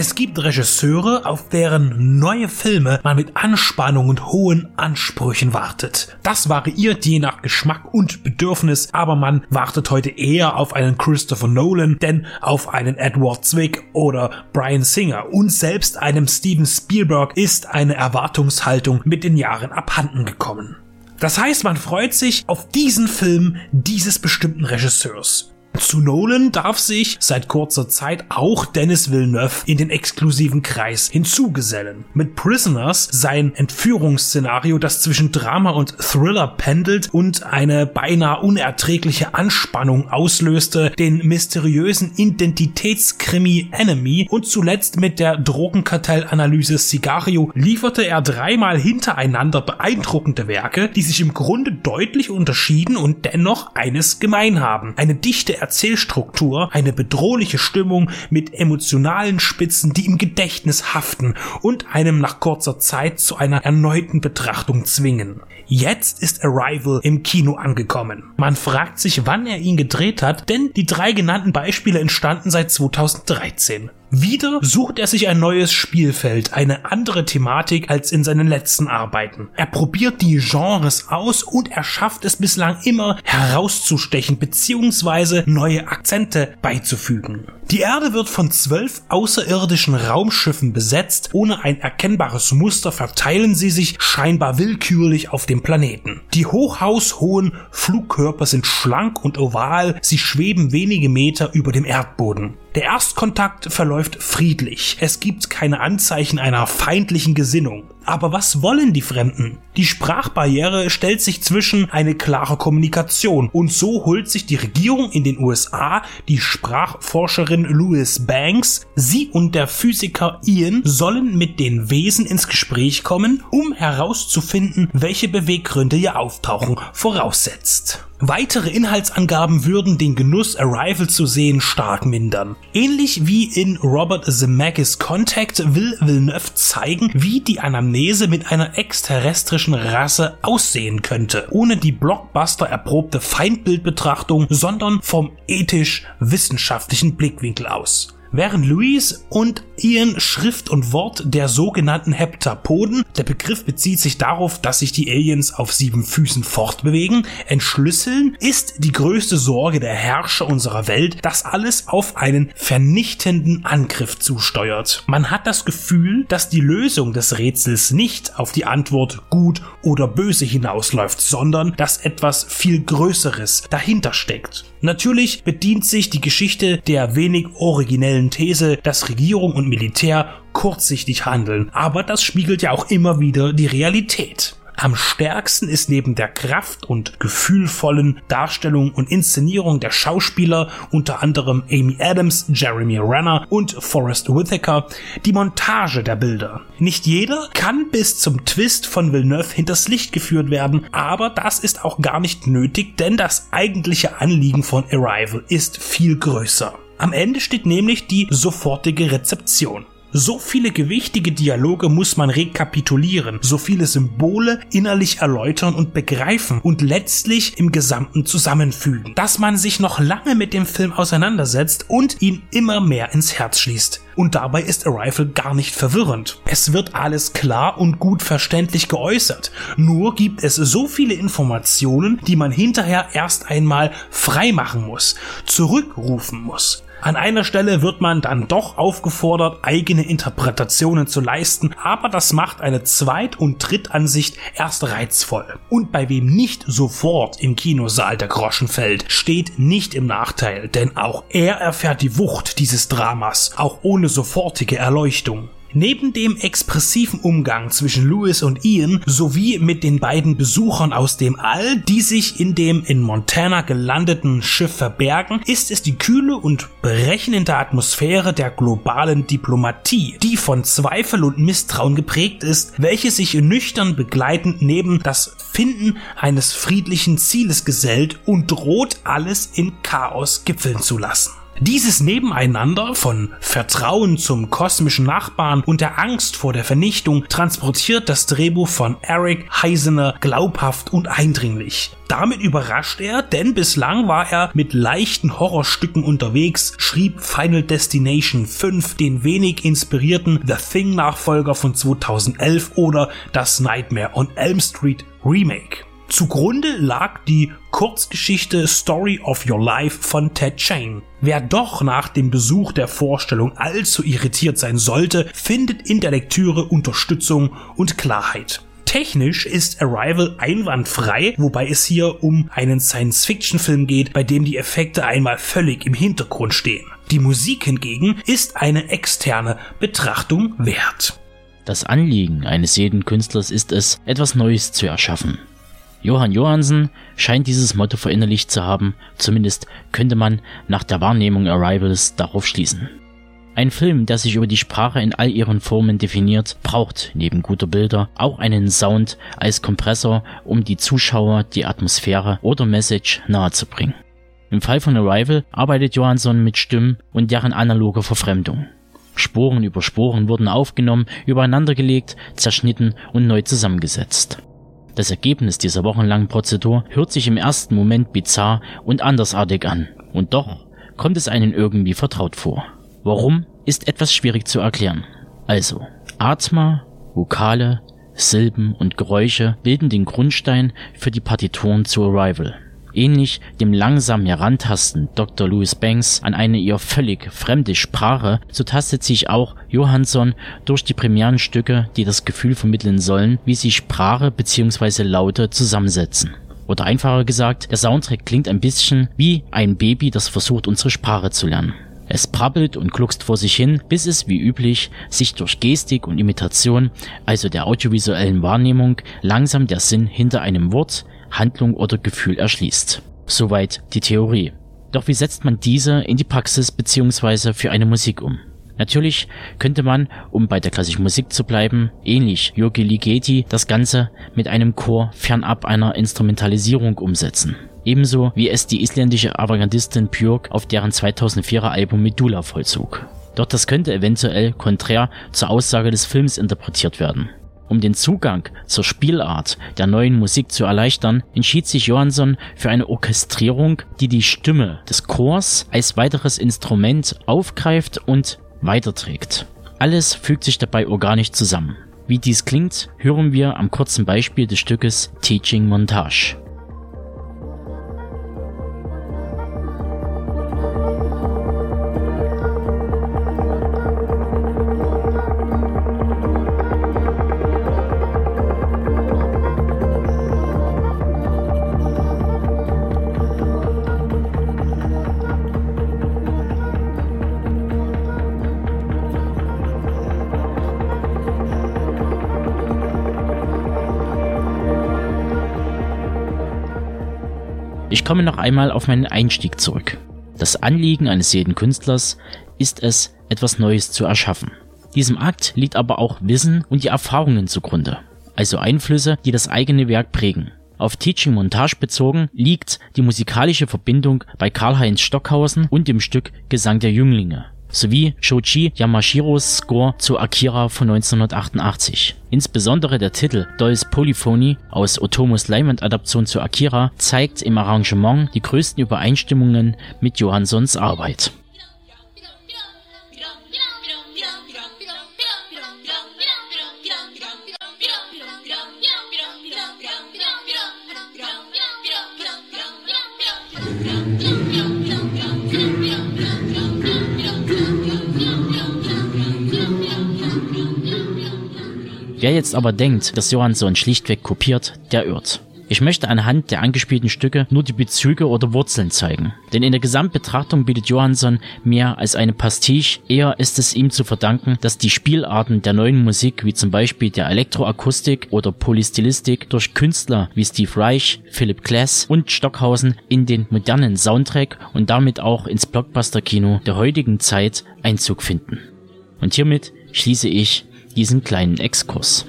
Es gibt Regisseure, auf deren neue Filme man mit Anspannung und hohen Ansprüchen wartet. Das variiert je nach Geschmack und Bedürfnis, aber man wartet heute eher auf einen Christopher Nolan, denn auf einen Edward Zwick oder Brian Singer und selbst einem Steven Spielberg ist eine Erwartungshaltung mit den Jahren abhanden gekommen. Das heißt, man freut sich auf diesen Film dieses bestimmten Regisseurs. Zu Nolan darf sich seit kurzer Zeit auch Dennis Villeneuve in den exklusiven Kreis hinzugesellen. Mit Prisoners sein Entführungsszenario, das zwischen Drama und Thriller pendelt und eine beinahe unerträgliche Anspannung auslöste, den mysteriösen Identitätskrimi Enemy und zuletzt mit der Drogenkartellanalyse Sicario lieferte er dreimal hintereinander beeindruckende Werke, die sich im Grunde deutlich unterschieden und dennoch eines gemein haben. Eine dichte Erzählstruktur, eine bedrohliche Stimmung mit emotionalen Spitzen, die im Gedächtnis haften und einem nach kurzer Zeit zu einer erneuten Betrachtung zwingen. Jetzt ist Arrival im Kino angekommen. Man fragt sich, wann er ihn gedreht hat, denn die drei genannten Beispiele entstanden seit 2013. Wieder sucht er sich ein neues Spielfeld, eine andere Thematik als in seinen letzten Arbeiten. Er probiert die Genres aus und er schafft es bislang immer herauszustechen bzw. neue Akzente beizufügen. Die Erde wird von zwölf außerirdischen Raumschiffen besetzt. Ohne ein erkennbares Muster verteilen sie sich scheinbar willkürlich auf dem Planeten. Die hochhaushohen Flugkörper sind schlank und oval, sie schweben wenige Meter über dem Erdboden. Der Erstkontakt verläuft friedlich. Es gibt keine Anzeichen einer feindlichen Gesinnung. Aber was wollen die Fremden? Die Sprachbarriere stellt sich zwischen eine klare Kommunikation und so holt sich die Regierung in den USA die Sprachforscherin Louis Banks. Sie und der Physiker Ian sollen mit den Wesen ins Gespräch kommen, um herauszufinden, welche Beweggründe ihr Auftauchen voraussetzt. Weitere Inhaltsangaben würden den Genuss Arrival zu sehen stark mindern. Ähnlich wie in Robert Zemeckis Contact will Villeneuve zeigen, wie die Anamnese mit einer exterrestrischen Rasse aussehen könnte, ohne die Blockbuster erprobte Feindbildbetrachtung, sondern vom ethisch-wissenschaftlichen Blickwinkel aus. Während Louise und Ian Schrift und Wort der sogenannten Heptapoden, der Begriff bezieht sich darauf, dass sich die Aliens auf sieben Füßen fortbewegen, entschlüsseln, ist die größte Sorge der Herrscher unserer Welt, dass alles auf einen vernichtenden Angriff zusteuert. Man hat das Gefühl, dass die Lösung des Rätsels nicht auf die Antwort gut oder böse hinausläuft, sondern dass etwas viel Größeres dahinter steckt. Natürlich bedient sich die Geschichte der wenig originellen These, dass Regierung und Militär kurzsichtig handeln, aber das spiegelt ja auch immer wieder die Realität. Am stärksten ist neben der Kraft und gefühlvollen Darstellung und Inszenierung der Schauspieler, unter anderem Amy Adams, Jeremy Renner und Forrest Whitaker, die Montage der Bilder. Nicht jeder kann bis zum Twist von Villeneuve hinters Licht geführt werden, aber das ist auch gar nicht nötig, denn das eigentliche Anliegen von Arrival ist viel größer. Am Ende steht nämlich die sofortige Rezeption. So viele gewichtige Dialoge muss man rekapitulieren, so viele Symbole innerlich erläutern und begreifen und letztlich im Gesamten zusammenfügen, dass man sich noch lange mit dem Film auseinandersetzt und ihn immer mehr ins Herz schließt. Und dabei ist Arrival gar nicht verwirrend. Es wird alles klar und gut verständlich geäußert. Nur gibt es so viele Informationen, die man hinterher erst einmal freimachen muss, zurückrufen muss. An einer Stelle wird man dann doch aufgefordert, eigene Interpretationen zu leisten, aber das macht eine Zweit- und Drittansicht erst reizvoll. Und bei wem nicht sofort im Kinosaal der Groschen fällt, steht nicht im Nachteil, denn auch er erfährt die Wucht dieses Dramas, auch ohne sofortige Erleuchtung. Neben dem expressiven Umgang zwischen Louis und Ian sowie mit den beiden Besuchern aus dem All, die sich in dem in Montana gelandeten Schiff verbergen, ist es die kühle und berechnende Atmosphäre der globalen Diplomatie, die von Zweifel und Misstrauen geprägt ist, welche sich nüchtern begleitend neben das Finden eines friedlichen Zieles gesellt und droht alles in Chaos gipfeln zu lassen. Dieses Nebeneinander von Vertrauen zum kosmischen Nachbarn und der Angst vor der Vernichtung transportiert das Drehbuch von Eric Heisener glaubhaft und eindringlich. Damit überrascht er, denn bislang war er mit leichten Horrorstücken unterwegs, schrieb Final Destination 5, den wenig inspirierten The Thing Nachfolger von 2011 oder das Nightmare on Elm Street Remake. Zugrunde lag die Kurzgeschichte Story of Your Life von Ted Chain. Wer doch nach dem Besuch der Vorstellung allzu irritiert sein sollte, findet in der Lektüre Unterstützung und Klarheit. Technisch ist Arrival einwandfrei, wobei es hier um einen Science-Fiction-Film geht, bei dem die Effekte einmal völlig im Hintergrund stehen. Die Musik hingegen ist eine externe Betrachtung wert. Das Anliegen eines jeden Künstlers ist es, etwas Neues zu erschaffen. Johann Johansen scheint dieses Motto verinnerlicht zu haben, zumindest könnte man nach der Wahrnehmung Arrivals darauf schließen. Ein Film, der sich über die Sprache in all ihren Formen definiert, braucht neben guter Bilder auch einen Sound als Kompressor, um die Zuschauer die Atmosphäre oder Message nahezubringen. Im Fall von Arrival arbeitet Johansson mit Stimmen und deren analoger Verfremdung. Sporen über Sporen wurden aufgenommen, übereinandergelegt, zerschnitten und neu zusammengesetzt. Das Ergebnis dieser wochenlangen Prozedur hört sich im ersten Moment bizarr und andersartig an, und doch kommt es einen irgendwie vertraut vor. Warum, ist etwas schwierig zu erklären. Also, Atma, Vokale, Silben und Geräusche bilden den Grundstein für die Partituren zu Arrival. Ähnlich dem langsam Herantasten Dr. Louis Banks an eine ihr völlig fremde Sprache, so tastet sich auch Johansson durch die primären Stücke, die das Gefühl vermitteln sollen, wie sich Sprache bzw. Laute zusammensetzen. Oder einfacher gesagt, der Soundtrack klingt ein bisschen wie ein Baby, das versucht unsere Sprache zu lernen. Es brabbelt und gluckst vor sich hin, bis es wie üblich sich durch Gestik und Imitation, also der audiovisuellen Wahrnehmung, langsam der Sinn hinter einem Wort, Handlung oder Gefühl erschließt. Soweit die Theorie. Doch wie setzt man diese in die Praxis bzw. für eine Musik um? Natürlich könnte man, um bei der klassischen Musik zu bleiben, ähnlich Yogi Ligeti das Ganze mit einem Chor fernab einer Instrumentalisierung umsetzen. Ebenso wie es die isländische Avantgardistin Björk auf deren 2004er Album Medulla vollzog. Doch das könnte eventuell konträr zur Aussage des Films interpretiert werden. Um den Zugang zur Spielart der neuen Musik zu erleichtern, entschied sich Johansson für eine Orchestrierung, die die Stimme des Chors als weiteres Instrument aufgreift und weiterträgt. Alles fügt sich dabei organisch zusammen. Wie dies klingt, hören wir am kurzen Beispiel des Stückes Teaching Montage. Komme noch einmal auf meinen Einstieg zurück. Das Anliegen eines jeden Künstlers ist es, etwas Neues zu erschaffen. Diesem Akt liegt aber auch Wissen und die Erfahrungen zugrunde, also Einflüsse, die das eigene Werk prägen. Auf Teaching Montage bezogen liegt die musikalische Verbindung bei Karl-Heinz Stockhausen und dem Stück Gesang der Jünglinge sowie Shoji Yamashiros Score zu Akira von 1988. Insbesondere der Titel Dolls Polyphony aus Otomos Leinwandadaption zu Akira zeigt im Arrangement die größten Übereinstimmungen mit Johanssons Arbeit. Wer jetzt aber denkt, dass Johansson schlichtweg kopiert, der irrt. Ich möchte anhand der angespielten Stücke nur die Bezüge oder Wurzeln zeigen. Denn in der Gesamtbetrachtung bietet Johansson mehr als eine Pastiche, eher ist es ihm zu verdanken, dass die Spielarten der neuen Musik, wie zum Beispiel der Elektroakustik oder Polystylistik, durch Künstler wie Steve Reich, Philip Glass und Stockhausen in den modernen Soundtrack und damit auch ins Blockbuster-Kino der heutigen Zeit Einzug finden. Und hiermit schließe ich diesen kleinen Exkurs.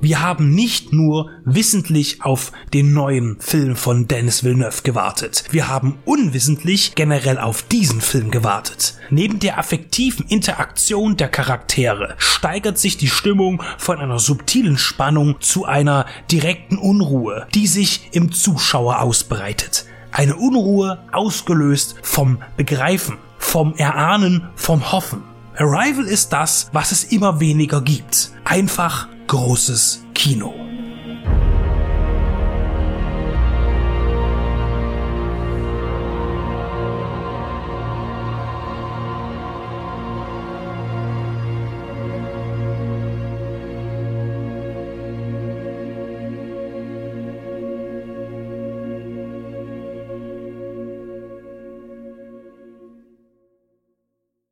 Wir haben nicht nur wissentlich auf den neuen Film von Dennis Villeneuve gewartet. Wir haben unwissentlich generell auf diesen Film gewartet. Neben der affektiven Interaktion der Charaktere steigert sich die Stimmung von einer subtilen Spannung zu einer direkten Unruhe, die sich im Zuschauer ausbreitet. Eine Unruhe ausgelöst vom Begreifen, vom Erahnen, vom Hoffen. Arrival ist das, was es immer weniger gibt. Einfach großes Kino.